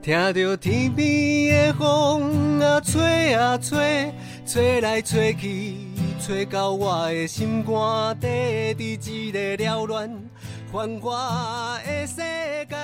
听着天边的风啊吹啊吹，吹来吹去，吹到我的心肝底，伫一个了乱繁华的世界，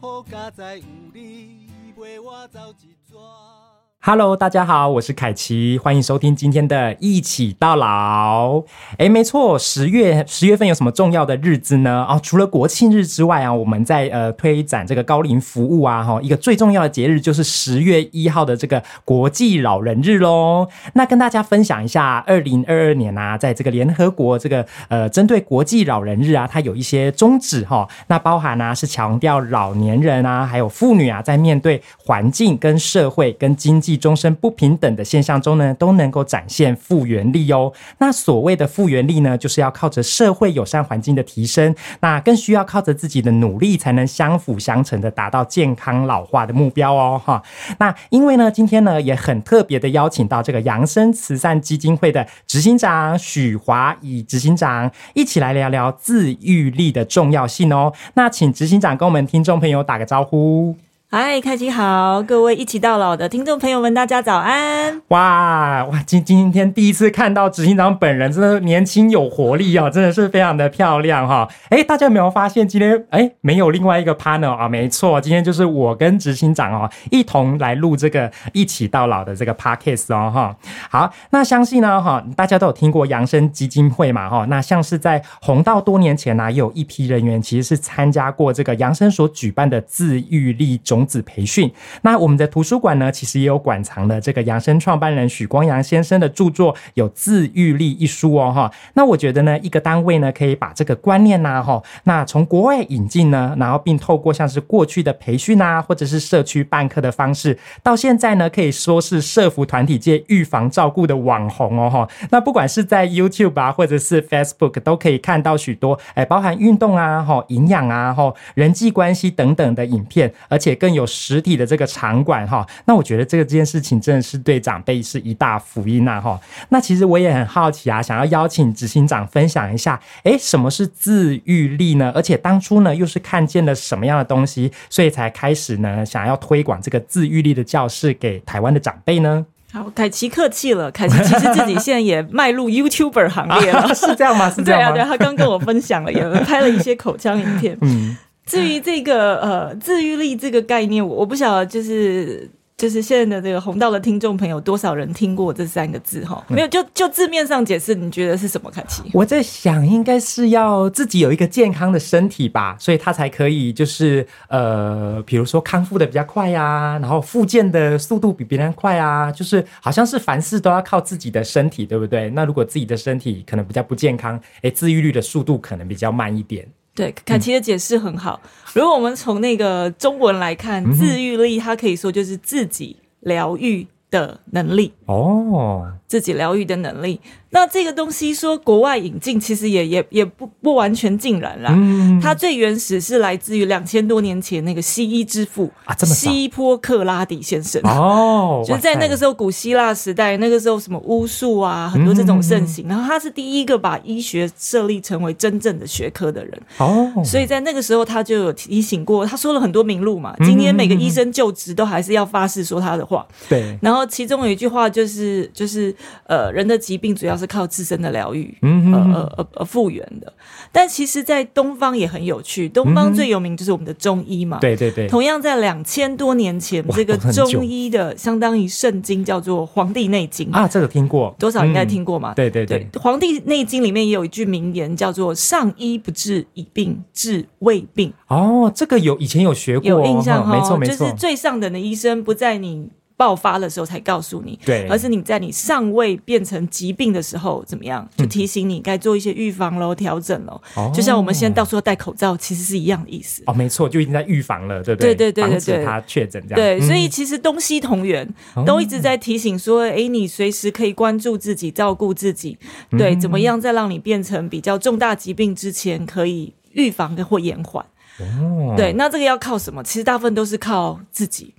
好佳哉有你陪我走一转。Hello，大家好，我是凯奇，欢迎收听今天的一起到老。哎，没错，十月十月份有什么重要的日子呢？哦，除了国庆日之外啊，我们在呃推展这个高龄服务啊，哈，一个最重要的节日就是十月一号的这个国际老人日喽。那跟大家分享一下，二零二二年啊，在这个联合国这个呃针对国际老人日啊，它有一些宗旨哈。那包含呢是强调老年人啊，还有妇女啊，在面对环境跟社会跟经济。终身不平等的现象中呢，都能够展现复原力哦。那所谓的复原力呢，就是要靠着社会友善环境的提升，那更需要靠着自己的努力，才能相辅相成的达到健康老化的目标哦。哈，那因为呢，今天呢也很特别的邀请到这个扬生慈善基金会的执行长许华以执行长一起来聊聊自愈力的重要性哦。那请执行长跟我们听众朋友打个招呼。嗨，开机好，各位一起到老的听众朋友们，大家早安！哇哇，今今天第一次看到执行长本人，真的年轻有活力啊，真的是非常的漂亮哈！哎，大家有没有发现今天哎没有另外一个 partner 啊？没错，今天就是我跟执行长哦一同来录这个一起到老的这个 podcast 哦哈。好，那相信呢哈，大家都有听过扬生基金会嘛哈？那像是在红道多年前呢，也有一批人员其实是参加过这个扬生所举办的自愈力中。子培训，那我们的图书馆呢，其实也有馆藏的这个扬生创办人许光阳先生的著作，有《自愈力》一书哦，哈。那我觉得呢，一个单位呢，可以把这个观念呐，哈，那从国外引进呢，然后并透过像是过去的培训啊，或者是社区办课的方式，到现在呢，可以说是社服团体界预防照顾的网红哦，哈。那不管是在 YouTube 啊，或者是 Facebook，都可以看到许多哎，包含运动啊，哈，营养啊，哈，人际关系等等的影片，而且更有实体的这个场馆哈，那我觉得这个这件事情真的是对长辈是一大福音呐哈。那其实我也很好奇啊，想要邀请执行长分享一下，哎，什么是自愈力呢？而且当初呢又是看见了什么样的东西，所以才开始呢想要推广这个自愈力的教室给台湾的长辈呢？好，凯奇客气了，凯奇其实自己现在也迈入 YouTuber 行列了，是这样吗？是这样吗？对啊，对，他刚跟我分享了，也拍了一些口腔影片，嗯。至于这个呃自愈力这个概念，我我不晓得，就是就是现在的这个红道的听众朋友多少人听过这三个字哈？没有，就就字面上解释，你觉得是什么？凯奇，我在想，应该是要自己有一个健康的身体吧，所以他才可以就是呃，比如说康复的比较快呀，然后复健的速度比别人快啊，就是好像是凡事都要靠自己的身体，对不对？那如果自己的身体可能比较不健康，哎，自愈率的速度可能比较慢一点。对，凯奇的解释很好。如果我们从那个中文来看，自愈力，它可以说就是自己疗愈的能力。哦，自己疗愈的能力。那这个东西说国外引进，其实也也也不不完全尽然啦。它最原始是来自于两千多年前那个西医之父啊，这么西波克拉底先生哦，就是在那个时候古希腊时代，那个时候什么巫术啊，很多这种盛行。然后他是第一个把医学设立成为真正的学科的人哦，所以在那个时候他就有提醒过，他说了很多名录嘛。今天每个医生就职都还是要发誓说他的话。对，然后其中有一句话就是就是呃，人的疾病主要是。靠自身的疗愈，呃呃呃呃复原的。但其实，在东方也很有趣。东方最有名就是我们的中医嘛，对对对。同样在两千多年前，这个中医的相当于圣经叫做《黄帝内经》啊，这个听过，多少应该听过嘛？对对对，《黄帝内经》里面也有一句名言，叫做“上医不治已病，治未病”。哦，这个有以前有学过，有印象哈，没错没错，就是最上等的医生不在你。爆发的时候才告诉你，对，而是你在你尚未变成疾病的时候怎么样，就提醒你该做一些预防喽、调整喽。就像我们现在到处要戴口罩，其实是一样的意思。哦，没错，就已经在预防了，对不对？对对对对对，他确诊这样。对，所以其实东西同源，都一直在提醒说，哎，你随时可以关注自己、照顾自己，对，怎么样在让你变成比较重大疾病之前，可以预防或延缓。哦，对，那这个要靠什么？其实大部分都是靠自己。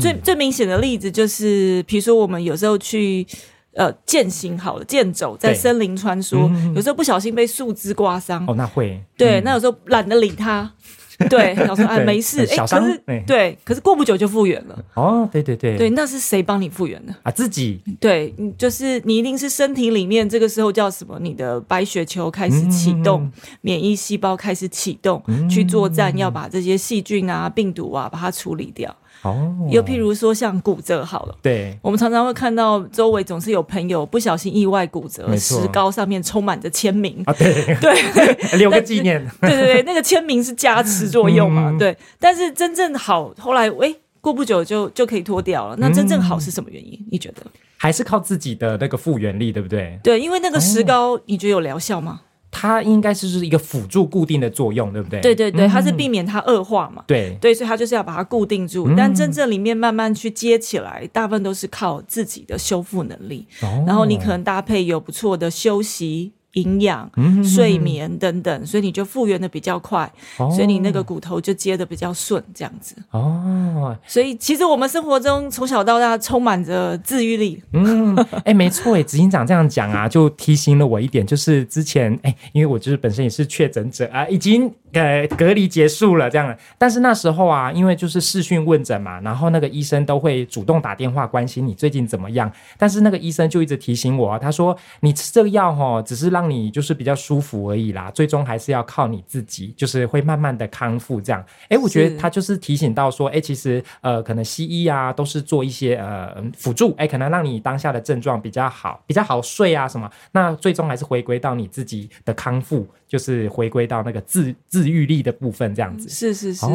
最最明显的例子就是，比如说我们有时候去呃健行好了，健走在森林穿梭，有时候不小心被树枝刮伤，哦，那会，对，那有时候懒得理它，对，想说哎没事，哎，可是，对，可是过不久就复原了。哦，对对对，对，那是谁帮你复原的啊？自己。对，就是你一定是身体里面这个时候叫什么？你的白血球开始启动，免疫细胞开始启动，去作战，要把这些细菌啊、病毒啊把它处理掉。哦，又譬如说像骨折好了，对，我们常常会看到周围总是有朋友不小心意外骨折，石膏上面充满着签名。啊，对。对，留个纪念，对对对，那个签名是加持作用嘛，对，但是真正好，后来哎，过不久就就可以脱掉了。那真正好是什么原因？你觉得？还是靠自己的那个复原力，对不对？对，因为那个石膏，你觉得有疗效吗？它应该是是一个辅助固定的作用，对不对？对对对，它是避免它恶化嘛。对对，所以它就是要把它固定住。但真正里面慢慢去接起来，大部分都是靠自己的修复能力。然后你可能搭配有不错的休息。营养、睡眠等等，所以你就复原的比较快，所以你那个骨头就接的比较顺，这样子。哦，所以其实我们生活中从小到大充满着治愈力。嗯，哎，没错，哎，执行长这样讲啊，就提醒了我一点，就是之前哎，因为我就是本身也是确诊者啊，已经。呃，隔离结束了，这样。但是那时候啊，因为就是视讯问诊嘛，然后那个医生都会主动打电话关心你最近怎么样。但是那个医生就一直提醒我，他说你吃这个药哈，只是让你就是比较舒服而已啦，最终还是要靠你自己，就是会慢慢的康复这样。哎，我觉得他就是提醒到说，哎，其实呃，可能西医啊都是做一些呃辅助，哎，可能让你当下的症状比较好，比较好睡啊什么。那最终还是回归到你自己的康复。就是回归到那个自自愈力的部分，这样子是是是，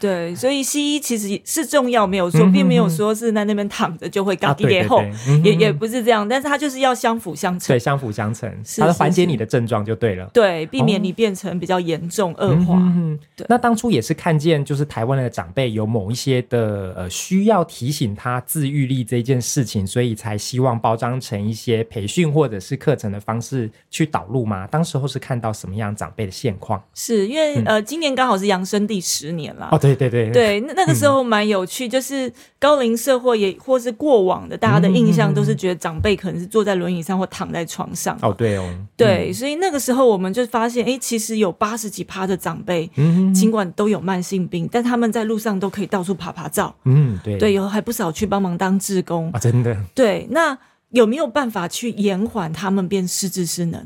对，所以西医其实是重要，没有说，并没有说是在那边躺着就会搞一点后，也也不是这样，但是他就是要相辅相成，对，相辅相成，它缓解你的症状就对了，对，避免你变成比较严重恶化。嗯对，那当初也是看见，就是台湾的长辈有某一些的呃需要提醒他自愈力这件事情，所以才希望包装成一些培训或者是课程的方式去导入吗？当时候是看到什么样？长辈的现况？是因为呃，今年刚好是养生第十年了哦，对对对。对，那那个时候蛮有趣，就是高龄社会也或是过往的大家的印象都是觉得长辈可能是坐在轮椅上或躺在床上。哦，对哦，对，所以那个时候我们就发现，哎，其实有八十几趴的长辈，尽管都有慢性病，但他们在路上都可以到处爬爬照，嗯，对对，有还不少去帮忙当志工啊，真的，对，那。有没有办法去延缓他们变失智失能？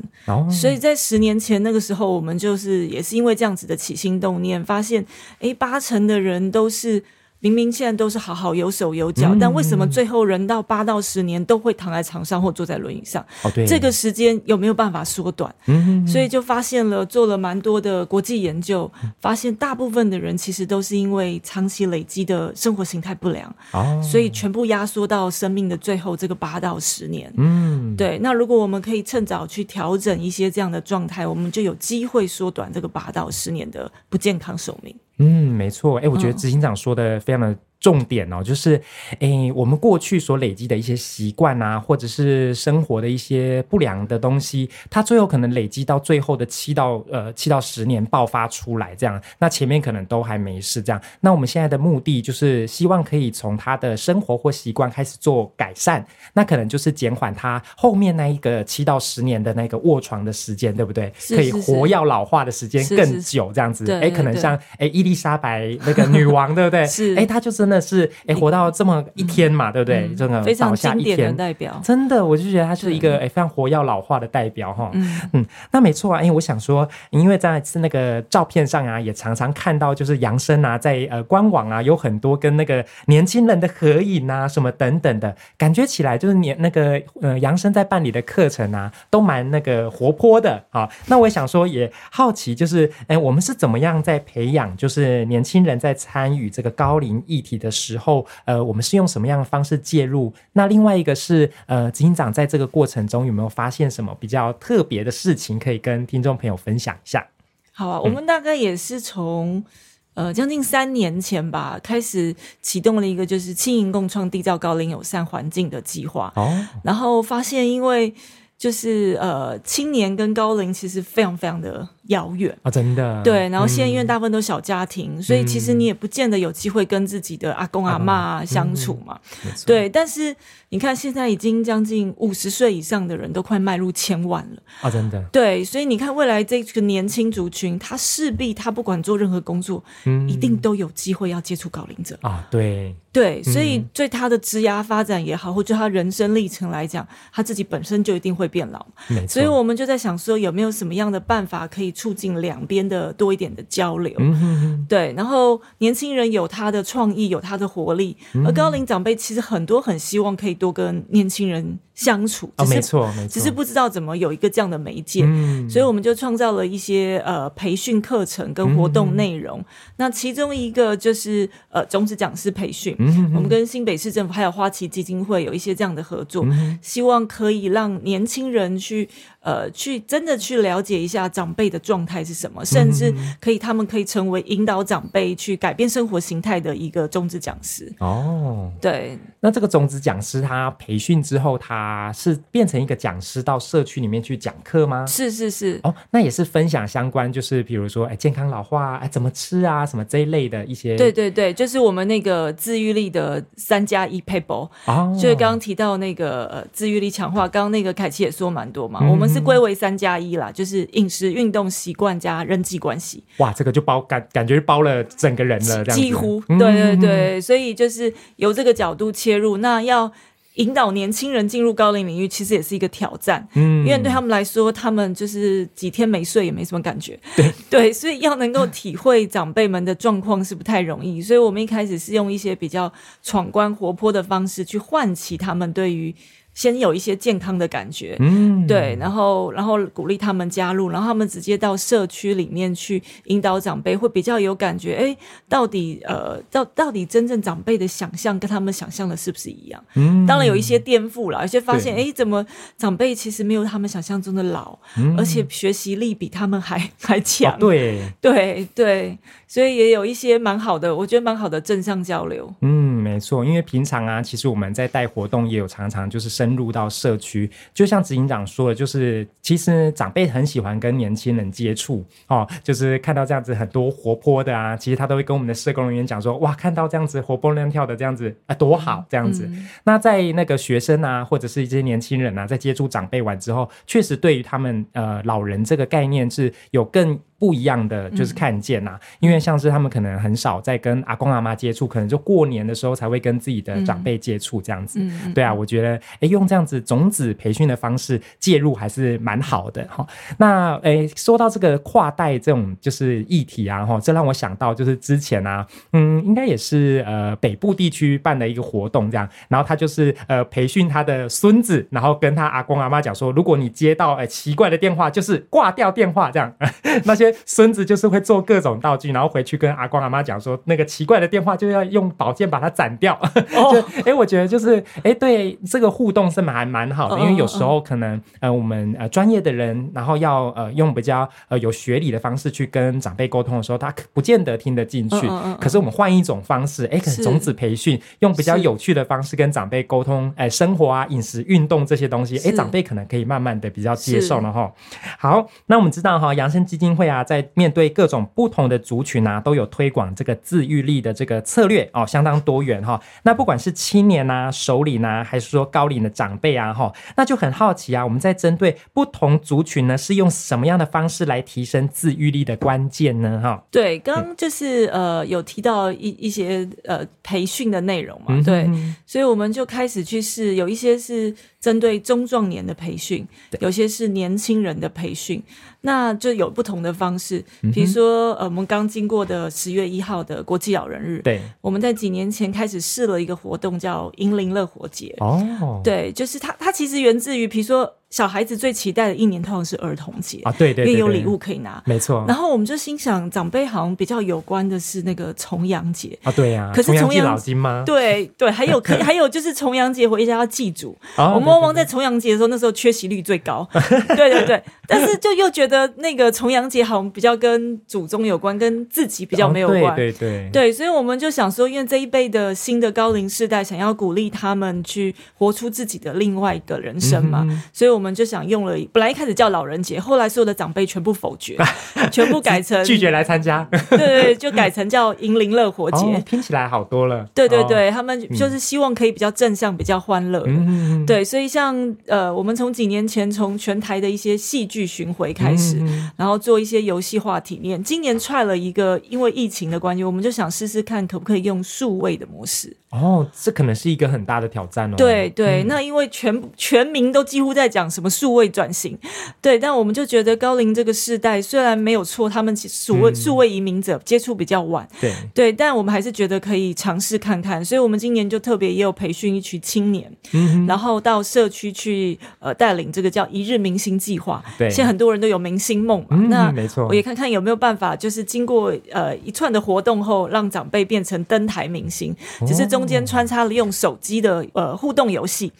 所以在十年前那个时候，我们就是也是因为这样子的起心动念，发现，哎，八成的人都是。明明现在都是好好有手有脚，但为什么最后人到八到十年都会躺在床上或坐在轮椅上？哦，对，这个时间有没有办法缩短？嗯，所以就发现了，做了蛮多的国际研究，发现大部分的人其实都是因为长期累积的生活形态不良，哦，所以全部压缩到生命的最后这个八到十年。嗯，对。那如果我们可以趁早去调整一些这样的状态，我们就有机会缩短这个八到十年的不健康寿命。嗯，没错，哎，我觉得执行长说的非常的。重点哦，就是，诶，我们过去所累积的一些习惯啊，或者是生活的一些不良的东西，它最后可能累积到最后的七到呃七到十年爆发出来，这样，那前面可能都还没事，这样。那我们现在的目的就是希望可以从他的生活或习惯开始做改善，那可能就是减缓他后面那一个七到十年的那个卧床的时间，对不对？可以活要老化的时间更久，这样子。哎，可能像哎伊丽莎白那个女王，对不对？是。哎，她就是。真的是哎，活到这么一天嘛，对不对？真的非常经典的代表，真的，我就觉得他是一个哎非常活要老化的代表哈。嗯，那没错啊，因为我想说，因为在是那个照片上啊，也常常看到就是杨生啊，在呃官网啊有很多跟那个年轻人的合影啊，什么等等的，感觉起来就是年那个呃杨生在办理的课程啊，都蛮那个活泼的啊。那我也想说，也好奇就是哎，我们是怎么样在培养就是年轻人在参与这个高龄议题？的时候，呃，我们是用什么样的方式介入？那另外一个是，呃，执行长在这个过程中有没有发现什么比较特别的事情，可以跟听众朋友分享一下？好啊，我们大概也是从呃将近三年前吧，开始启动了一个就是轻盈共创缔造高龄友善环境的计划。哦，然后发现因为就是呃青年跟高龄其实非常非常的遥远啊，真的。对，然后现在因为大部分都小家庭，所以其实你也不见得有机会跟自己的阿公阿妈相处嘛。对，但是你看现在已经将近五十岁以上的人都快迈入千万了啊，真的。对，所以你看未来这个年轻族群，他势必他不管做任何工作，一定都有机会要接触高龄者啊。对。对，所以对他的职涯发展也好，或者他人生历程来讲，他自己本身就一定会变老。所以我们就在想说，有没有什么样的办法可以促进两边的多一点的交流？对，然后年轻人有他的创意，有他的活力，而高龄长辈其实很多很希望可以多跟年轻人。相处哦，没错，没错，只是不知道怎么有一个这样的媒介，所以我们就创造了一些呃培训课程跟活动内容。那其中一个就是呃种子讲师培训，我们跟新北市政府还有花旗基金会有一些这样的合作，希望可以让年轻人去。呃，去真的去了解一下长辈的状态是什么，甚至可以，他们可以成为引导长辈去改变生活形态的一个种子讲师。哦，对。那这个种子讲师他培训之后，他是变成一个讲师到社区里面去讲课吗？是是是。哦，那也是分享相关，就是比如说，哎，健康老化，哎，怎么吃啊，什么这一类的一些。对对对，就是我们那个自愈力的三加一 paper。哦。就是刚刚提到那个呃自愈力强化，刚刚那个凯奇也说蛮多嘛，我们。是归为三加一啦，就是饮食、运动习惯加人际关系。哇，这个就包感感觉包了整个人了，几乎对对对，所以就是由这个角度切入，那要引导年轻人进入高龄领域，其实也是一个挑战。嗯，因为对他们来说，他们就是几天没睡也没什么感觉。对 对，所以要能够体会长辈们的状况是不太容易。所以我们一开始是用一些比较闯关、活泼的方式去唤起他们对于。先有一些健康的感觉，嗯，对，然后，然后鼓励他们加入，然后他们直接到社区里面去引导长辈，会比较有感觉。哎，到底，呃，到到底真正长辈的想象跟他们想象的是不是一样？嗯，当然有一些颠覆了，有些发现，哎，怎么长辈其实没有他们想象中的老，而且学习力比他们还 还强。对，对，对，所以也有一些蛮好的，我觉得蛮好的正向交流。嗯，没错，因为平常啊，其实我们在带活动也有常常就是深。入到社区，就像执行长说的，就是其实长辈很喜欢跟年轻人接触哦，就是看到这样子很多活泼的啊，其实他都会跟我们的社工人员讲说，哇，看到这样子活蹦乱跳的这样子啊，多好这样子。那在那个学生啊，或者是一些年轻人啊，在接触长辈完之后，确实对于他们呃老人这个概念是有更。不一样的就是看见呐，因为像是他们可能很少在跟阿公阿妈接触，可能就过年的时候才会跟自己的长辈接触这样子。对啊，我觉得哎，用这样子种子培训的方式介入还是蛮好的哈。那哎，说到这个跨代这种就是议题啊哈，这让我想到就是之前啊，嗯，应该也是呃北部地区办的一个活动这样，然后他就是呃培训他的孙子，然后跟他阿公阿妈讲说，如果你接到哎奇怪的电话，就是挂掉电话这样 那些。孙子就是会做各种道具，然后回去跟阿光阿妈讲说，那个奇怪的电话就要用宝剑把它斩掉。就哎，我觉得就是哎，对这个互动是蛮蛮好的，因为有时候可能呃，我们呃专业的人，然后要呃用比较呃有学理的方式去跟长辈沟通的时候，他不见得听得进去。可是我们换一种方式，哎，可能种子培训用比较有趣的方式跟长辈沟通，哎，生活啊、饮食、运动这些东西，哎，长辈可能可以慢慢的比较接受了哈。好，那我们知道哈，养生基金会啊。在面对各种不同的族群啊，都有推广这个自愈力的这个策略哦，相当多元哈。那不管是青年呐、首领呐，还是说高龄的长辈啊哈，那就很好奇啊。我们在针对不同族群呢，是用什么样的方式来提升自愈力的关键呢？哈，对，刚刚就是呃有提到一一些呃培训的内容嘛，对，所以我们就开始去试，有一些是针对中壮年的培训，有些是年轻人的培训。那就有不同的方式，比如说，呃，我们刚经过的十月一号的国际老人日，对，我们在几年前开始试了一个活动，叫“银铃乐活节”。哦，对，就是它，它其实源自于，比如说。小孩子最期待的一年通常是儿童节啊，对对，因为有礼物可以拿，没错。然后我们就心想，长辈好像比较有关的是那个重阳节啊，对呀。可是重阳老金吗？对对，还有可以 还有就是重阳节回家要祭祖。我们往往在重阳节的时候，那时候缺席率最高。对对对，但是就又觉得那个重阳节好像比较跟祖宗有关，跟自己比较没有关。对对对，所以我们就想说，因为这一辈的新的高龄世代想要鼓励他们去活出自己的另外一个人生嘛，所以我我们就想用了，本来一开始叫老人节，后来所有的长辈全部否决，全部改成拒绝来参加。对对，就改成叫银铃乐活节，听起来好多了。对对对，他们就是希望可以比较正向、比较欢乐。嗯对，所以像呃，我们从几年前从全台的一些戏剧巡回开始，然后做一些游戏化体验。今年踹了一个，因为疫情的关系，我们就想试试看可不可以用数位的模式。哦，这可能是一个很大的挑战哦。对对，那因为全全民都几乎在讲什么数位转型，对，但我们就觉得高龄这个世代虽然没有错，他们所谓数位移民者接触比较晚，对。对，但我们还是觉得可以尝试看看，所以我们今年就特别也有培训一群青年，然后到社区去呃带领这个叫一日明星计划。对，现在很多人都有明星梦嘛，那没错，我也看看有没有办法，就是经过呃一串的活动后，让长辈变成登台明星，只是中间穿插了用手机的呃互动游戏，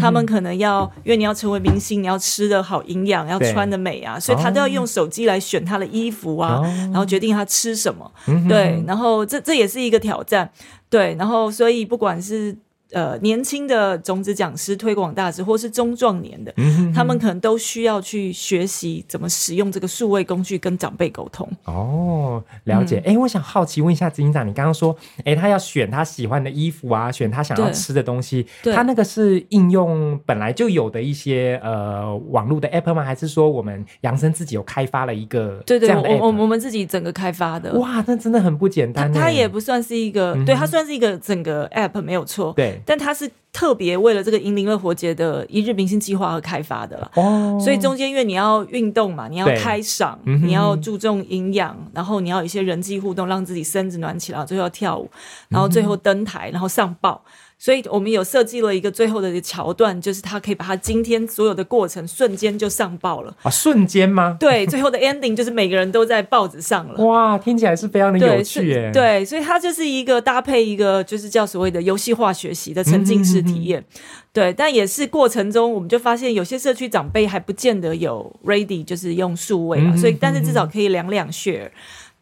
他们可能要因为你要成为明星，你要吃的好营养，要穿的美啊，所以他都要用手机来选他的衣服啊，然后决定他吃什么，对，然后这这也是一个挑战，对，然后所以不管是。呃，年轻的种子讲师、推广大师，或是中壮年的，他们可能都需要去学习怎么使用这个数位工具跟长辈沟通。哦，了解。哎，我想好奇问一下执行长，你刚刚说，哎，他要选他喜欢的衣服啊，选他想要吃的东西，他那个是应用本来就有的一些呃网络的 app 吗？还是说我们扬生自己有开发了一个对对，我我我们自己整个开发的。哇，那真的很不简单。它也不算是一个，对，它算是一个整个 app 没有错。对。但它是特别为了这个银铃乐活节的一日明星计划而开发的啦，哦，所以中间因为你要运动嘛，你要开嗓，你要注重营养，然后你要有一些人际互动，让自己身子暖起来，最后要跳舞，然后最后登台，然后上报。所以我们有设计了一个最后的桥段，就是他可以把他今天所有的过程瞬间就上报了啊！瞬间吗？对，最后的 ending 就是每个人都在报纸上了。哇，听起来是非常的有趣耶！对，所以它就是一个搭配一个就是叫所谓的游戏化学习的沉浸式体验。对，但也是过程中我们就发现有些社区长辈还不见得有 ready，就是用数位嘛，所以但是至少可以两两 share。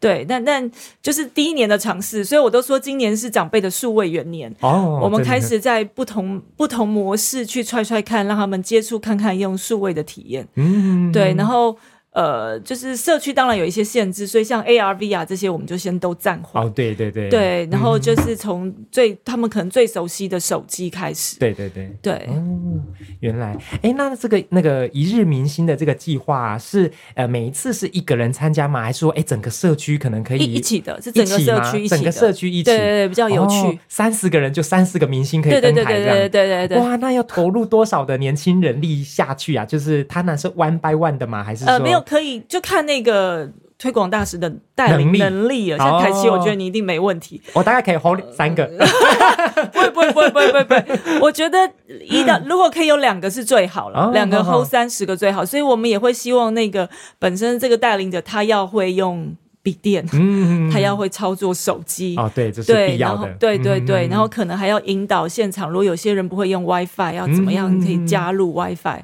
对，但但就是第一年的尝试，所以我都说今年是长辈的数位元年。哦，我们开始在不同不同模式去踹踹看，让他们接触看看用数位的体验。嗯，对，然后。呃，就是社区当然有一些限制，所以像 ARV 啊这些，我们就先都暂缓。哦，对对对，对，然后就是从最他们可能最熟悉的手机开始。对对对对。哦，原来，哎，那这个那个一日明星的这个计划是呃每一次是一个人参加吗？还是说哎整个社区可能可以一起的？是整个社区一起整个社区一起，对对对，比较有趣。三十个人就三十个明星可以登台这样。对对对对对。哇，那要投入多少的年轻人力下去啊？就是他那是 one by one 的吗？还是呃没有可以就看。那个推广大使的带领能力了，像凯奇，我觉得你一定没问题。我大概可以 hold 三个，不会不会不会不会不会。我觉得一到如果可以有两个是最好了，两个 hold 三十个最好。所以我们也会希望那个本身这个带领者他要会用笔电，嗯，他要会操作手机哦，对，这是必要的。对对对，然后可能还要引导现场，如果有些人不会用 WiFi，要怎么样可以加入 WiFi。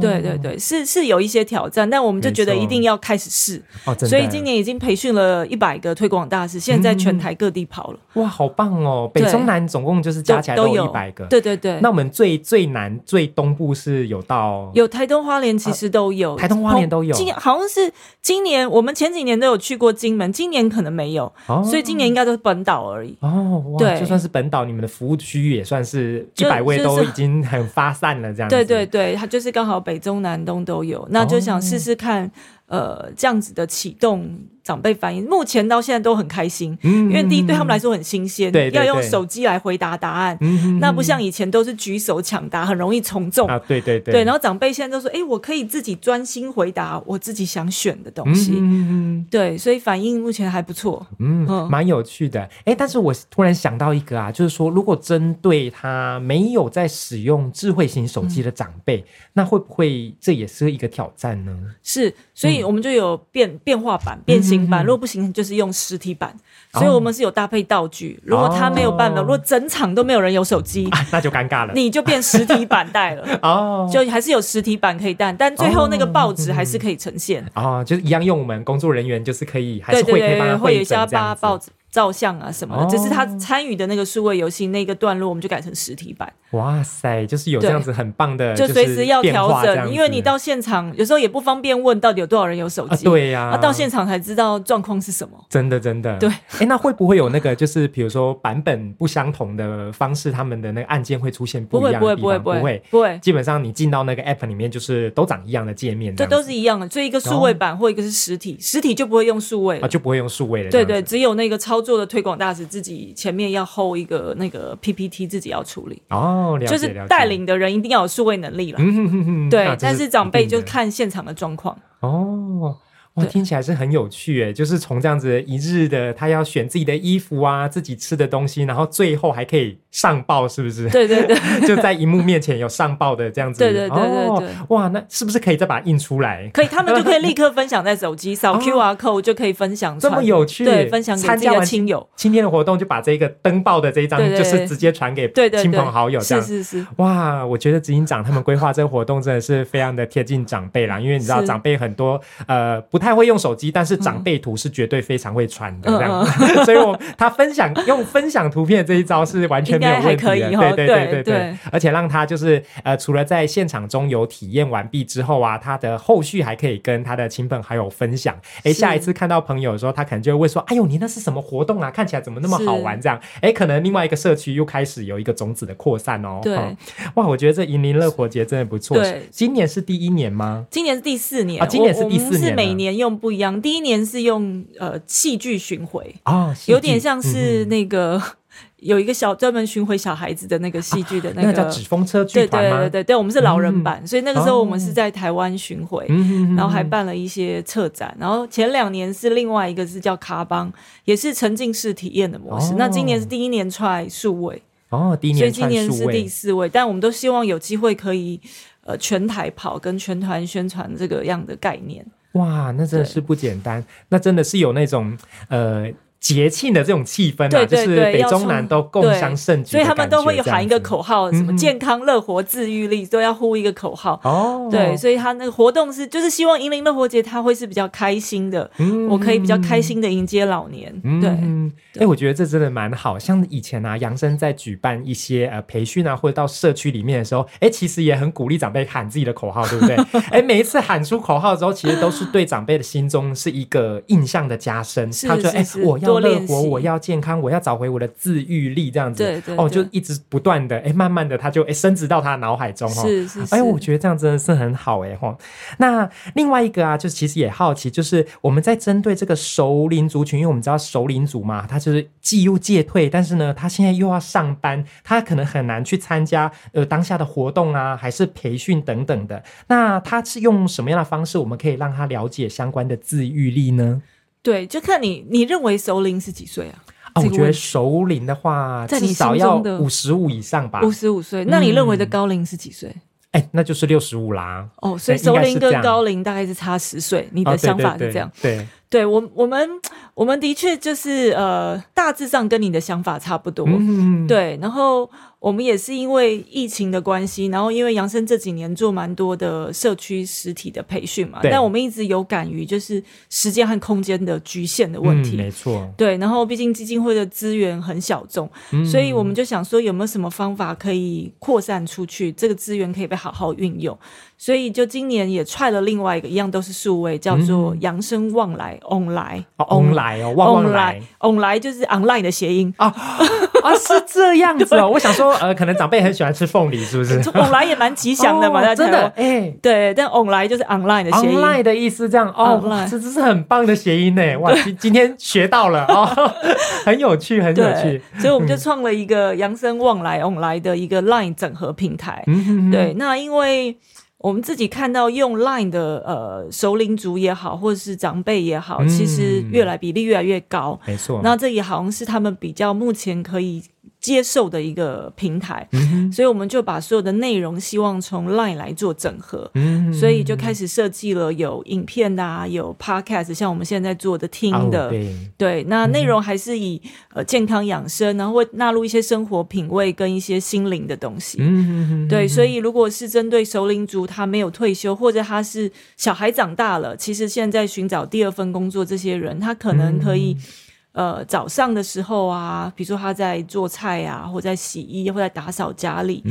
对对对，是是有一些挑战，但我们就觉得一定要开始试，所以今年已经培训了一百个推广大使，现在全台各地跑了。哇，好棒哦！北中南总共就是加起来都有一百个。对对对。那我们最最南最东部是有到有台东花莲，其实都有台东花莲都有。今好像是今年我们前几年都有去过金门，今年可能没有，所以今年应该都是本岛而已。哦，对，就算是本岛，你们的服务区域也算是一百位都已经很发散了，这样。对对对，它就是刚好北中南东都有，那就想试试看，呃，这样子的启动。长辈反应，目前到现在都很开心，因为第一对他们来说很新鲜，要用手机来回答答案，那不像以前都是举手抢答，很容易从众啊。对对对，对。然后长辈现在都说：“哎，我可以自己专心回答我自己想选的东西。”嗯对，所以反应目前还不错，嗯，蛮有趣的。哎，但是我突然想到一个啊，就是说，如果针对他没有在使用智慧型手机的长辈，那会不会这也是一个挑战呢？是，所以我们就有变变化版变。平板，如果不行，就是用实体版。所以我们是有搭配道具。如果他没有办法，如果整场都没有人有手机，那就尴尬了。你就变实体版带了 哦，就还是有实体版可以带，但最后那个报纸还是可以呈现哦，就是一样用我们工作人员就是可以，还是会可以帮他会有一些报纸。照相啊什么的，只是他参与的那个数位游戏那个段落，我们就改成实体版。哇塞，就是有这样子很棒的，就随时要调整，因为你到现场有时候也不方便问到底有多少人有手机。对呀，到现场才知道状况是什么。真的真的。对，哎，那会不会有那个就是比如说版本不相同的方式，他们的那个按键会出现不一样的地方？不会不会不会，基本上你进到那个 app 里面，就是都长一样的界面。这都是一样的，所以一个数位版或一个是实体，实体就不会用数位啊，就不会用数位了。对对，只有那个操作的推广大使。自己前面要 hold 一个那个 PPT，自己要处理哦，就是带领的人一定要有数位能力了。对，但是长辈就看现场的状况哦。哇，听起来是很有趣诶，就是从这样子一日的，他要选自己的衣服啊，自己吃的东西，然后最后还可以上报，是不是？对对对，就在荧幕面前有上报的这样子。对对对对对。哇，那是不是可以再把它印出来？可以，他们就可以立刻分享在手机，扫 QR code 就可以分享。这么有趣，对，分享给自己的亲友。今天的活动就把这个登报的这一张，就是直接传给亲朋好友，这样是是是。哇，我觉得执行长他们规划这个活动真的是非常的贴近长辈啦，因为你知道长辈很多呃不太会用手机，但但是长辈图是绝对非常会传的，这样，所以我他分享用分享图片这一招是完全没有问题的，对对对对对，而且让他就是呃，除了在现场中有体验完毕之后啊，他的后续还可以跟他的亲朋好友分享。哎，下一次看到朋友的时候，他可能就会问说：“哎呦，你那是什么活动啊？看起来怎么那么好玩？”这样，哎，可能另外一个社区又开始有一个种子的扩散哦。对，哇，我觉得这银铃乐活节真的不错。对，今年是第一年吗？今年是第四年啊，今年是第四年，是每年用不一样。第一年是用呃戏剧巡回啊，有点像是那个 有一个小专门巡回小孩子的那个戏剧的那个叫纸风车剧团对对对对，我们是老人版，所以那个时候我们是在台湾巡回，然后还办了一些策展。然后前两年是另外一个是叫卡邦，也是沉浸式体验的模式。那今年是第一年出来数位哦，第一年所以今年是第四位，但我们都希望有机会可以呃全台跑跟全团宣传这个样的概念。哇，那真的是不简单，那真的是有那种呃节庆的这种气氛啊，就是北中南都共襄盛举，所以他们都会有喊一个口号，什么健康乐活自愈力都要呼一个口号哦。对，所以他那个活动是就是希望银铃乐活节他会是比较开心的，我可以比较开心的迎接老年。对。哎，我觉得这真的蛮好，像以前啊，杨生在举办一些呃培训啊，或者到社区里面的时候，哎，其实也很鼓励长辈喊自己的口号，对不对？哎，每一次喊出口号之后，其实都是对长辈的心中是一个印象的加深。他说：“哎，我要乐活，我要健康，我要找回我的自愈力，这样子。”对对。哦，就一直不断的，哎，慢慢的他就哎升值到他脑海中哈。是是。哎，我觉得这样真的是很好哎哈。那另外一个啊，就是其实也好奇，就是我们在针对这个熟龄族群，因为我们知道熟龄族嘛，他就是既又。戒退，但是呢，他现在又要上班，他可能很难去参加呃当下的活动啊，还是培训等等的。那他是用什么样的方式，我们可以让他了解相关的自愈力呢？对，就看你，你认为熟龄是几岁啊？啊，我觉得熟龄的话，至少要五十五以上吧。五十五岁，那你认为的高龄是几岁？哎，那就是六十五啦。哦，所以熟龄跟高龄大概是差十岁，你的想法是这样？对。对我，我们我们的确就是呃，大致上跟你的想法差不多。嗯对，然后我们也是因为疫情的关系，然后因为杨生这几年做蛮多的社区实体的培训嘛，但我们一直有感于就是时间和空间的局限的问题。没错。对，然后毕竟基金会的资源很小众，所以我们就想说有没有什么方法可以扩散出去，这个资源可以被好好运用。所以就今年也踹了另外一个一样都是数位，叫做扬生望来 on 来 on 来哦，望来 on 来就是 online 的谐音啊 啊是这样子哦。我想说呃，可能长辈很喜欢吃凤梨，是不是？on 来也蛮吉祥的嘛，真的哎，对，但 on 来就是 online 的谐音，online 的意思这样哦，这这是很棒的谐音呢。哇，今今天学到了哦，很有趣，很有趣。所以我们就创了一个扬声望来 on 来的一个 line 整合平台。对，那因为。我们自己看到用 Line 的呃首领族也好，或者是长辈也好，其实越来比例越来越高。没错，那这也好像是他们比较目前可以。接受的一个平台，所以我们就把所有的内容希望从 Line 来做整合，所以就开始设计了有影片的，有 Podcast，像我们现在做的听的，对，那内容还是以呃健康养生，然后会纳入一些生活品味跟一些心灵的东西，对，所以如果是针对首领族，他没有退休，或者他是小孩长大了，其实现在寻找第二份工作，这些人他可能可以。呃，早上的时候啊，比如说他在做菜啊，或在洗衣，或在打扫家里，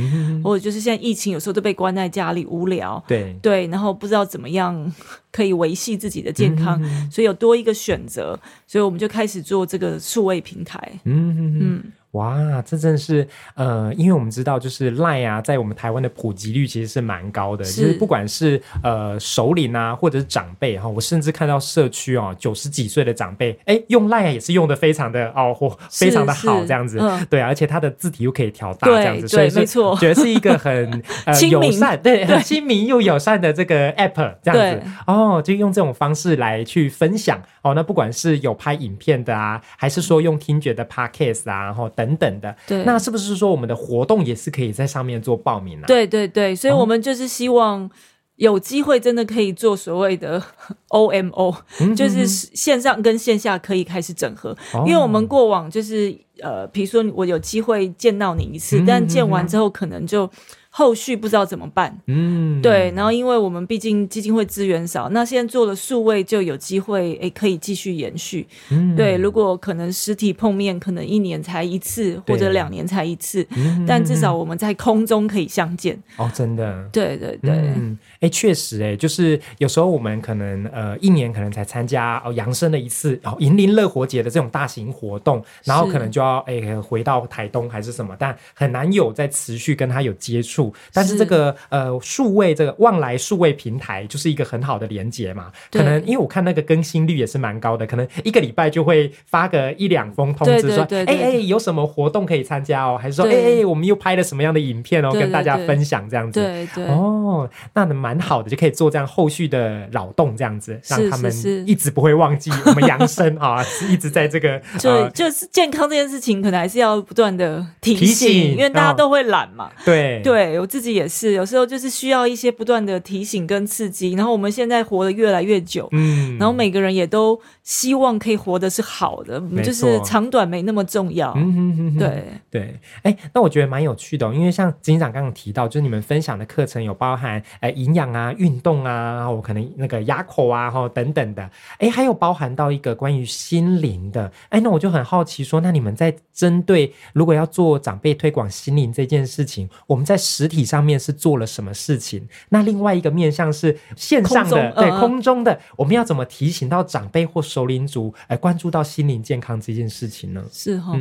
或者就是现在疫情，有时候都被关在家里无聊，对对，然后不知道怎么样可以维系自己的健康，所以有多一个选择，所以我们就开始做这个数位平台，嗯嗯。哇，这真是呃，因为我们知道，就是 Line 啊，在我们台湾的普及率其实是蛮高的，就是不管是呃首领啊，或者是长辈哈，我甚至看到社区哦，九十几岁的长辈，哎，用 Line 也是用的非常的哦，或非常的好这样子，对，而且它的字体又可以调大这样子，所以没错，觉得是一个很 呃友善，对，很亲民又友善的这个 App 这样子，哦，就用这种方式来去分享。哦，那不管是有拍影片的啊，还是说用听觉的 Podcast 啊，然后等。等等的，对，那是不是说我们的活动也是可以在上面做报名呢？对对对，所以我们就是希望有机会真的可以做所谓的 OMO，就是线上跟线下可以开始整合，因为我们过往就是呃，比如说我有机会见到你一次，但见完之后可能就。后续不知道怎么办，嗯，对，然后因为我们毕竟基金会资源少，那现在做了数位就有机会，诶，可以继续延续，嗯，对，如果可能实体碰面，可能一年才一次或者两年才一次，但至少我们在空中可以相见，哦，真的，对对对，嗯，哎，确实，哎，就是有时候我们可能呃一年可能才参加哦扬升的一次，哦银林乐活节的这种大型活动，然后可能就要哎回到台东还是什么，但很难有在持续跟他有接触。但是这个呃数位这个望来数位平台就是一个很好的连接嘛，可能因为我看那个更新率也是蛮高的，可能一个礼拜就会发个一两封通知说，哎哎有什么活动可以参加哦，还是说哎哎我们又拍了什么样的影片哦，跟大家分享这样子，对对。哦，那蛮好的，就可以做这样后续的扰动这样子，让他们一直不会忘记我们养生啊，一直在这个 就就是健康这件事情，可能还是要不断的提醒，因为大家都会懒嘛，对。对，我自己。也是有时候就是需要一些不断的提醒跟刺激，然后我们现在活得越来越久，嗯，然后每个人也都希望可以活的是好的，就是长短没那么重要，嗯对对，哎，那我觉得蛮有趣的，因为像金长刚刚提到，就是你们分享的课程有包含哎营养啊、运动啊，然后可能那个牙口啊，哈等等的，哎，还有包含到一个关于心灵的，哎，那我就很好奇说，那你们在针对如果要做长辈推广心灵这件事情，我们在实体上。面是做了什么事情？那另外一个面向是线上的，对空中的，我们要怎么提醒到长辈或首领族，来关注到心灵健康这件事情呢？是哈，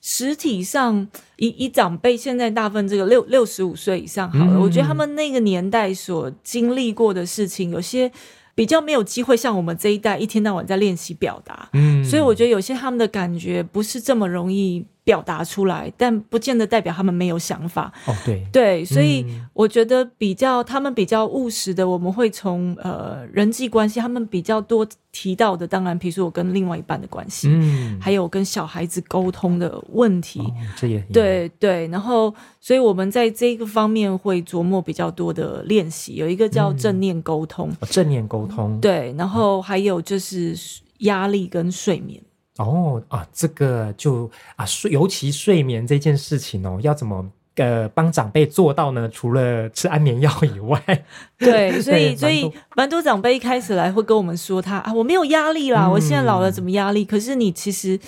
实体上以以长辈现在大部分这个六六十五岁以上好了，我觉得他们那个年代所经历过的事情，有些比较没有机会像我们这一代一天到晚在练习表达，嗯，所以我觉得有些他们的感觉不是这么容易。表达出来，但不见得代表他们没有想法。哦，对。对，所以我觉得比较他们比较务实的，我们会从呃人际关系，他们比较多提到的，当然，比如说我跟另外一半的关系，嗯，还有跟小孩子沟通的问题，这也对对。然后，所以我们在这个方面会琢磨比较多的练习，有一个叫正念沟通，正念沟通，对，然后还有就是压力跟睡眠。哦啊，这个就啊睡，尤其睡眠这件事情哦，要怎么呃帮长辈做到呢？除了吃安眠药以外，对，所以 所以蛮多长辈一开始来会跟我们说，他啊我没有压力啦，我现在老了怎么压力？可是你其实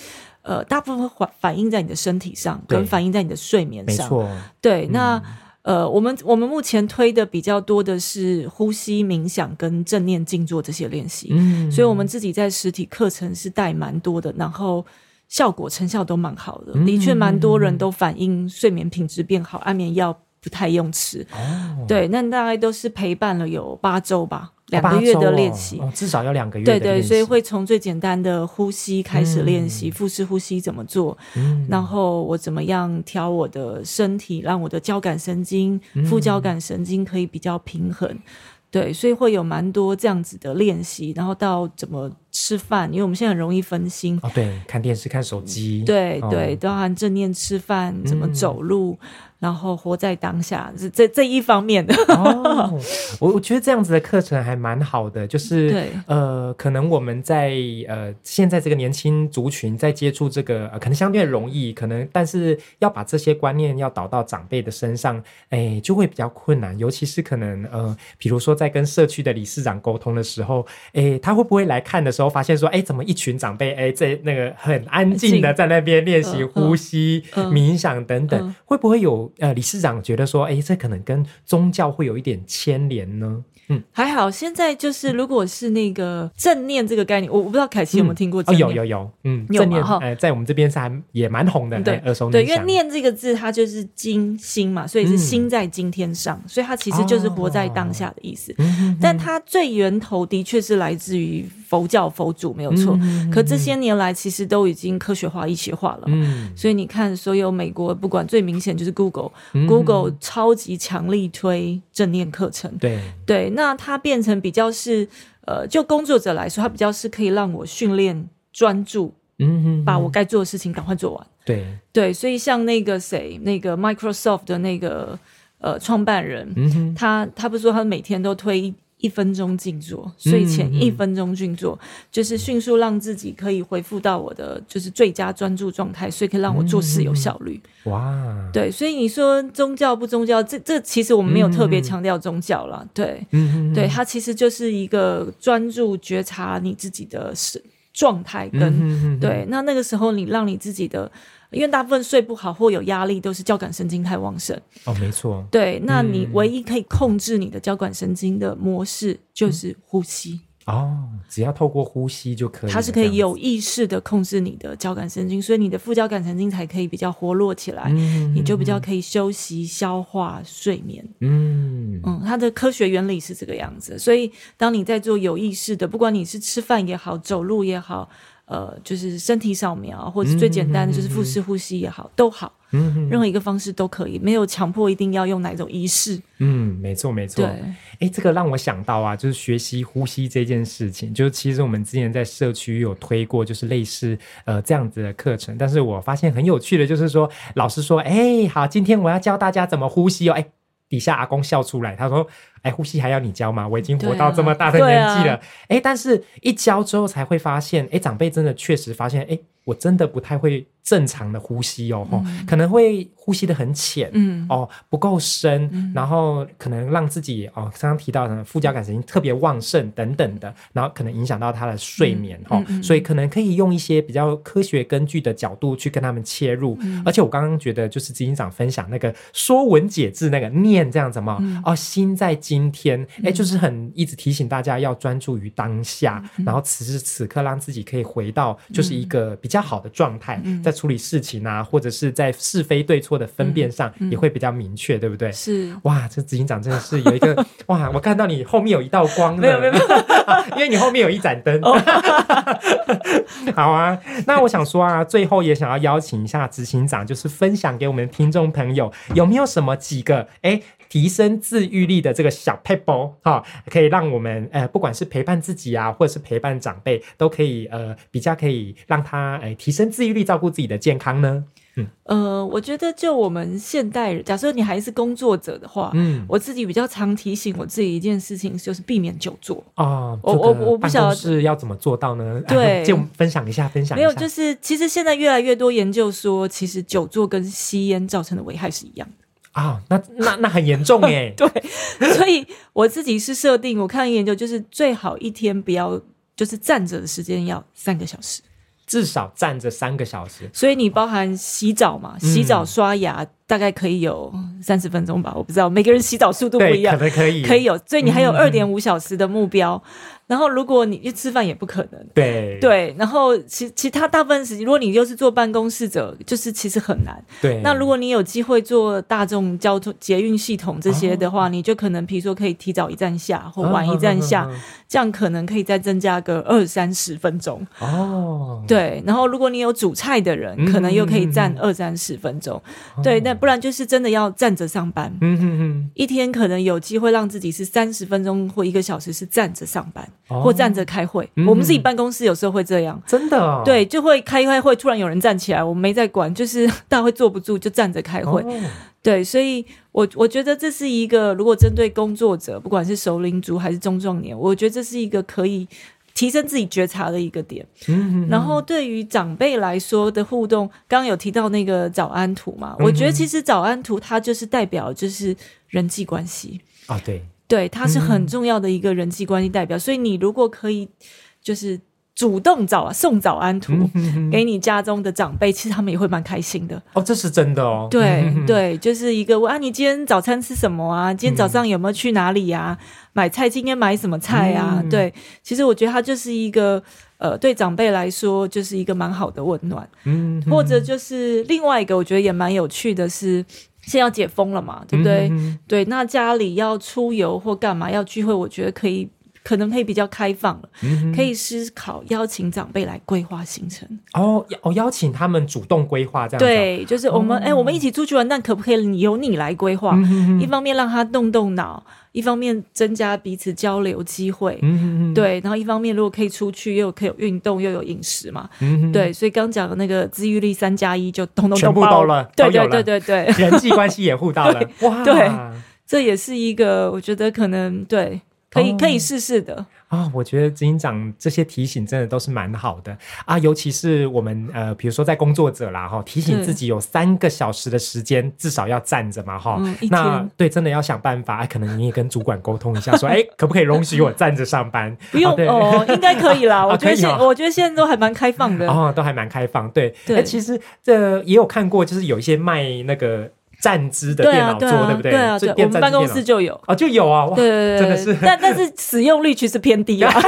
呃大部分反反映在你的身体上，跟反映在你的睡眠上，没错，对，那。呃，我们我们目前推的比较多的是呼吸冥想跟正念静坐这些练习，嗯，所以我们自己在实体课程是带蛮多的，然后效果成效都蛮好的，的确蛮多人都反映睡眠品质变好，安眠药不太用吃，哦，对，那大概都是陪伴了有八周吧。两个月的练习，至少要两个月。对对，所以会从最简单的呼吸开始练习，腹式呼吸怎么做，然后我怎么样调我的身体，让我的交感神经、副交感神经可以比较平衡。对，所以会有蛮多这样子的练习，然后到怎么吃饭，因为我们现在很容易分心。哦，对，看电视、看手机。对对，都含正念吃饭，怎么走路。然后活在当下，这这这一方面。的，我我觉得这样子的课程还蛮好的，就是呃，可能我们在呃现在这个年轻族群在接触这个，可能相对容易，可能但是要把这些观念要导到长辈的身上，哎，就会比较困难，尤其是可能呃，比如说在跟社区的理事长沟通的时候，哎，他会不会来看的时候？发现说，哎，怎么一群长辈，哎，在那个很安静的在那边练习呼吸、冥想等等，会不会有呃理事长觉得说，哎，这可能跟宗教会有一点牵连呢？嗯，还好。现在就是，如果是那个正念这个概念，我我不知道凯奇有没有听过。哦，有有有，嗯，正念哈，在我们这边是还也蛮红的，对，耳熟能详。对，因为念这个字，它就是今心嘛，所以是心在今天上，所以它其实就是活在当下的意思。但它最源头的确是来自于佛教佛祖，没有错。可这些年来，其实都已经科学化、医学化了。嗯，所以你看，所有美国不管最明显就是 Google，Google 超级强力推正念课程。对对，那。那它变成比较是，呃，就工作者来说，它比较是可以让我训练专注，嗯，把我该做的事情赶快做完。对对，所以像那个谁，那个 Microsoft 的那个呃创办人，他他不是说他每天都推。一分钟静坐，睡前一分钟静坐，就是迅速让自己可以恢复到我的就是最佳专注状态，所以可以让我做事有效率。哇，对，所以你说宗教不宗教，这这其实我们没有特别强调宗教了，对，对，它其实就是一个专注觉察你自己的状态跟对，那那个时候你让你自己的。因为大部分睡不好或有压力，都是交感神经太旺盛。哦，没错。对，那你唯一可以控制你的交感神经的模式就是呼吸。哦，只要透过呼吸就可以。它是可以有意识的控制你的交感神经，所以你的副交感神经才可以比较活络起来，你就比较可以休息、消化、睡眠。嗯嗯，它的科学原理是这个样子。所以，当你在做有意识的，不管你是吃饭也好、走路也好。呃，就是身体扫描，或者最简单的就是腹式呼吸也好，都好，嗯任何一个方式都可以，没有强迫一定要用哪种仪式。嗯，没错没错。对，哎，这个让我想到啊，就是学习呼吸这件事情，就是其实我们之前在社区有推过，就是类似呃这样子的课程，但是我发现很有趣的，就是说老师说，哎，好，今天我要教大家怎么呼吸哦，哎。底下阿公笑出来，他说：“哎，呼吸还要你教吗？我已经活到这么大的年纪了。哎，但是一教之后才会发现，哎，长辈真的确实发现，哎。”我真的不太会正常的呼吸哦，吼，可能会呼吸的很浅，嗯，哦，不够深，然后可能让自己哦，刚刚提到的副交感神经特别旺盛等等的，然后可能影响到他的睡眠，哈，所以可能可以用一些比较科学根据的角度去跟他们切入。而且我刚刚觉得，就是执行长分享那个说文解字那个念这样子嘛，哦，心在今天，哎，就是很一直提醒大家要专注于当下，然后此时此刻让自己可以回到就是一个比较。好的状态，在处理事情啊，或者是在是非对错的分辨上，也会比较明确，对不对？是哇，这执行长真的是有一个哇，我看到你后面有一道光，没有没有，因为你后面有一盏灯。好啊，那我想说啊，最后也想要邀请一下执行长，就是分享给我们听众朋友，有没有什么几个哎？提升自愈力的这个小 pebble 哈，可以让我们呃，不管是陪伴自己啊，或者是陪伴长辈，都可以呃，比较可以让他呃提升自愈力，照顾自己的健康呢。嗯，呃，我觉得就我们现代人，假设你还是工作者的话，嗯，我自己比较常提醒我自己一件事情，就是避免久坐啊。我我我不晓得是要怎么做到呢？对，就分享一下，分享没有，就是其实现在越来越多研究说，其实久坐跟吸烟造成的危害是一样的。啊，那那那很严重哎。对，所以我自己是设定，我看研究就是最好一天不要就是站着的时间要三个小时，至少站着三个小时。所以你包含洗澡嘛，洗澡刷牙大概可以有三十分钟吧，我不知道每个人洗澡速度不一样，可能可以可以有，所以你还有二点五小时的目标。然后，如果你去吃饭也不可能。对对，然后其其他大部分时间，如果你又是坐办公室者，就是其实很难。对。那如果你有机会坐大众交通、捷运系统这些的话，你就可能，比如说可以提早一站下，或晚一站下，这样可能可以再增加个二三十分钟。哦。对，然后如果你有煮菜的人，可能又可以站二三十分钟。对，那不然就是真的要站着上班。嗯嗯嗯。一天可能有机会让自己是三十分钟或一个小时是站着上班。或站着开会，我们自己办公室有时候会这样，真的，对，就会开开会，突然有人站起来，我们没在管，就是大家会坐不住，就站着开会，对，所以我我觉得这是一个，如果针对工作者，不管是熟龄族还是中壮年，我觉得这是一个可以提升自己觉察的一个点。嗯然后对于长辈来说的互动，刚刚有提到那个早安图嘛，我觉得其实早安图它就是代表就是人际关系啊，对。对，它是很重要的一个人际关系代表，所以你如果可以，就是主动早送早安图给你家中的长辈，其实他们也会蛮开心的。哦，这是真的哦。对对，就是一个问啊，你今天早餐吃什么啊？今天早上有没有去哪里呀？买菜今天买什么菜啊？对，其实我觉得它就是一个呃，对长辈来说就是一个蛮好的温暖。嗯，或者就是另外一个，我觉得也蛮有趣的是，现在要解封了嘛，对不对？对，那家里要出游或干嘛要聚会，我觉得可以。可能可以比较开放了，可以思考邀请长辈来规划行程。哦，哦，邀请他们主动规划这样。对，就是我们哎，我们一起出去玩，那可不可以由你来规划？一方面让他动动脑，一方面增加彼此交流机会。嗯对，然后一方面如果可以出去，又可以有运动，又有饮食嘛。嗯对，所以刚讲的那个自愈力三加一就通通全部都了。对对对对对，人际关系也互到了。哇，对，这也是一个我觉得可能对。可以可以试试的啊！我觉得执行长这些提醒真的都是蛮好的啊，尤其是我们呃，比如说在工作者啦哈，提醒自己有三个小时的时间至少要站着嘛哈。那对，真的要想办法，可能你也跟主管沟通一下，说哎，可不可以容许我站着上班？不用哦，应该可以啦。我觉得现我觉得现在都还蛮开放的哦，都还蛮开放。对对，其实这也有看过，就是有一些卖那个。站姿的电脑桌，对不对？对啊，对，我们办公室就有啊，就有啊，对对对，真的是。但 但是使用率其实偏低啊。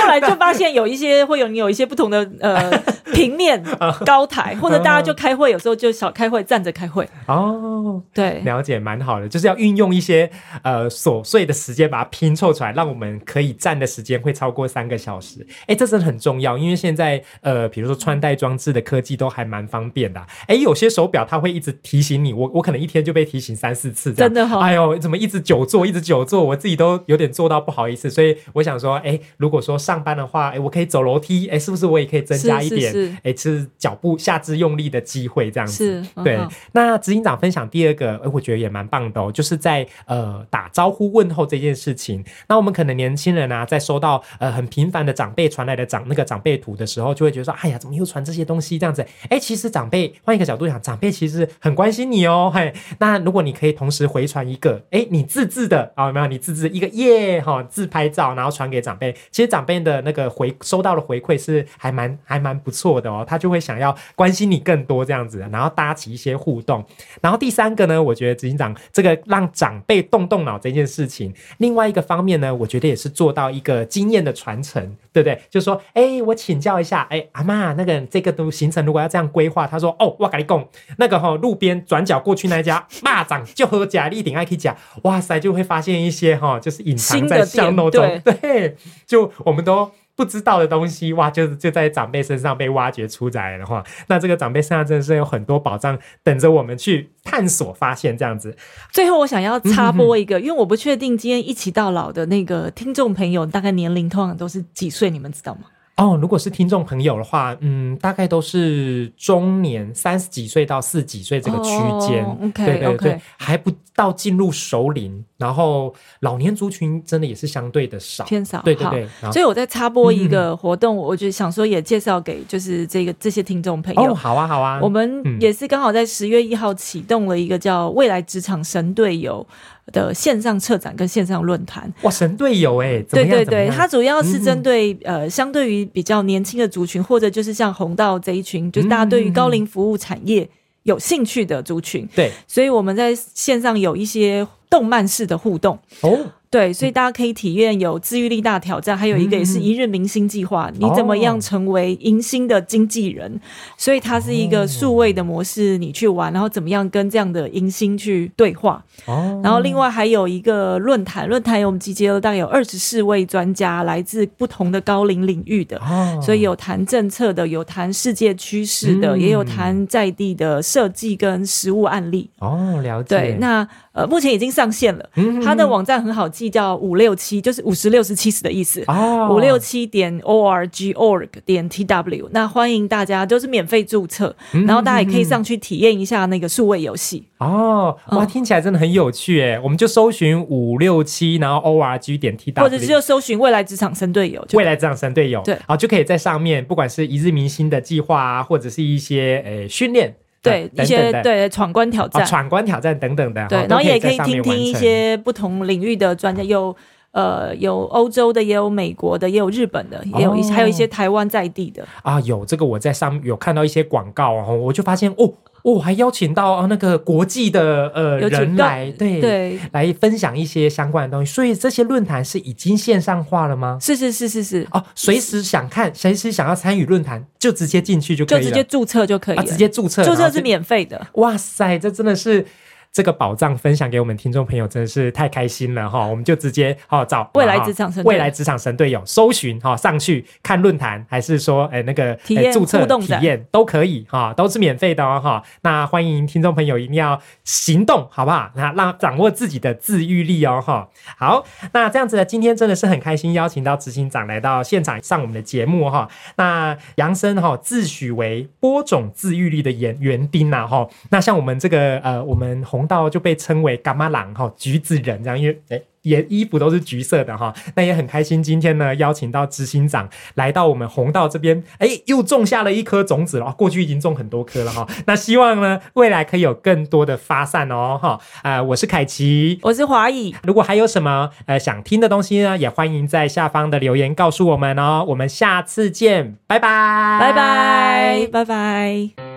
后来就发现有一些会有你有一些不同的呃 平面高台，或者大家就开会，有时候就小开会站着开会。哦，对，了解蛮好的，就是要运用一些呃琐碎的时间把它拼凑出来，让我们可以站的时间会超过三个小时。哎，这真的很重要，因为现在呃，比如说穿戴装置的科技都还蛮方便的。哎，有些手表它会一直提醒你。我我可能一天就被提醒三四次，真的好！哎呦，怎么一直久坐，一直久坐，我自己都有点做到不好意思。所以我想说，哎，如果说上班的话，哎，我可以走楼梯，哎，是不是我也可以增加一点，哎，是脚步下肢用力的机会？这样子，对。那执行长分享第二个，哎，我觉得也蛮棒的哦，就是在呃打招呼问候这件事情。那我们可能年轻人啊，在收到呃很频繁的长辈传来的长那个长辈图的时候，就会觉得说，哎呀，怎么又传这些东西？这样子，哎，其实长辈换一个角度想，长辈其实很关心你哦。哦，嘿，那如果你可以同时回传一个，哎，你自制的啊，有没有？你自制一个耶哈自拍照，然后传给长辈，其实长辈的那个回收到的回馈是还蛮还蛮不错的哦，他就会想要关心你更多这样子，然后搭起一些互动。然后第三个呢，我觉得执行长这个让长辈动动脑这件事情，另外一个方面呢，我觉得也是做到一个经验的传承，对不对？就说，哎，我请教一下，哎，阿妈，那个这个都行程如果要这样规划，他说，哦，我跟你讲，那个哈路边转角。过去那家蚂蚱就喝假立顶爱可以讲，哇塞，就会发现一些哈，就是隐藏在巷弄中，对，就我们都不知道的东西，哇，就就在长辈身上被挖掘出来了话，那这个长辈身上真的是有很多宝藏等着我们去探索发现。这样子，最后我想要插播一个，因为我不确定今天一起到老的那个听众朋友大概年龄通常都是几岁，你们知道吗？哦，如果是听众朋友的话，嗯，大概都是中年三十几岁到四十几岁这个区间，对对对，还不到进入熟龄，然后老年族群真的也是相对的少，偏少，对对对。所以我在插播一个活动，我就想说也介绍给就是这个这些听众朋友。哦，好啊好啊，我们也是刚好在十月一号启动了一个叫未来职场神队友。的线上策展跟线上论坛，哇，神队友哎，对对对，它主要是针对呃，相对于比较年轻的族群，或者就是像红道这一群，就是大家对于高龄服务产业有兴趣的族群，对，所以我们在线上有一些动漫式的互动。哦。对，所以大家可以体验有自愈力大挑战，还有一个也是一日明星计划。你怎么样成为迎新的经纪人？所以它是一个数位的模式，你去玩，然后怎么样跟这样的迎新去对话？哦。然后另外还有一个论坛，论坛我们集结了大概有二十四位专家，来自不同的高龄领域的。哦。所以有谈政策的，有谈世界趋势的，也有谈在地的设计跟实物案例。哦，了解。对，那。呃，目前已经上线了。它的网站很好记，叫五六七，就是五十六十七十的意思。哦五六七点 o r g org 点 t w。那欢迎大家就是免费注册，然后大家也可以上去体验一下那个数位游戏。哦，哇，听起来真的很有趣哎！我们就搜寻五六七，然后 o r g 点 t w，或者是就搜寻未来职场生队友，未来职场生队友，对，好就可以在上面，不管是一日明星的计划啊，或者是一些诶训练。对一些对闯关挑战、闯关挑战等等的，对，然后也可以听听一些不同领域的专家，有呃，有欧洲的，也有美国的，也有日本的，也有一些，还有一些台湾在地的啊。有这个我在上有看到一些广告哦，我就发现哦。哦，还邀请到那个国际的呃人来，对对，来分享一些相关的东西。所以这些论坛是已经线上化了吗？是是是是是。哦，随时想看，随时想要参与论坛，就直接进去就可以了，就直接注册就可以了，直接注册，注册是免费的。哇塞，这真的是。这个宝藏分享给我们听众朋友，真的是太开心了哈！我们就直接哈找未来职场神未来职场神队友搜寻哈上去看论坛，还是说哎那个体验注册体验都可以哈，都是免费的哦哈。那欢迎听众朋友一定要行动好不好？那让掌握自己的自愈力哦哈。好，那这样子呢，今天真的是很开心，邀请到执行长来到现场上我们的节目哈。那杨生哈自诩为播种自愈力的园园丁呐哈。那像我们这个呃我们红。到就被称为伽马郎哈橘子人这样，因为哎也衣服都是橘色的哈，那也很开心。今天呢邀请到执行长来到我们红道这边，哎又种下了一颗种子了。过去已经种很多颗了哈，那希望呢未来可以有更多的发散哦哈。啊，我是凯奇，我是华裔。如果还有什么呃想听的东西呢，也欢迎在下方的留言告诉我们哦。我们下次见，拜拜，拜拜，拜拜。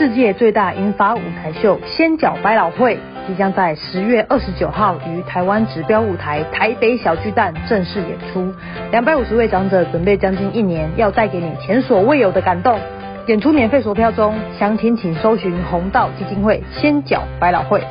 世界最大银发舞台秀——仙角百老汇，即将在十月二十九号于台湾指标舞台台北小巨蛋正式演出。两百五十位长者准备将近一年，要带给你前所未有的感动。演出免费索票中，详情请搜寻红道基金会仙角百老汇。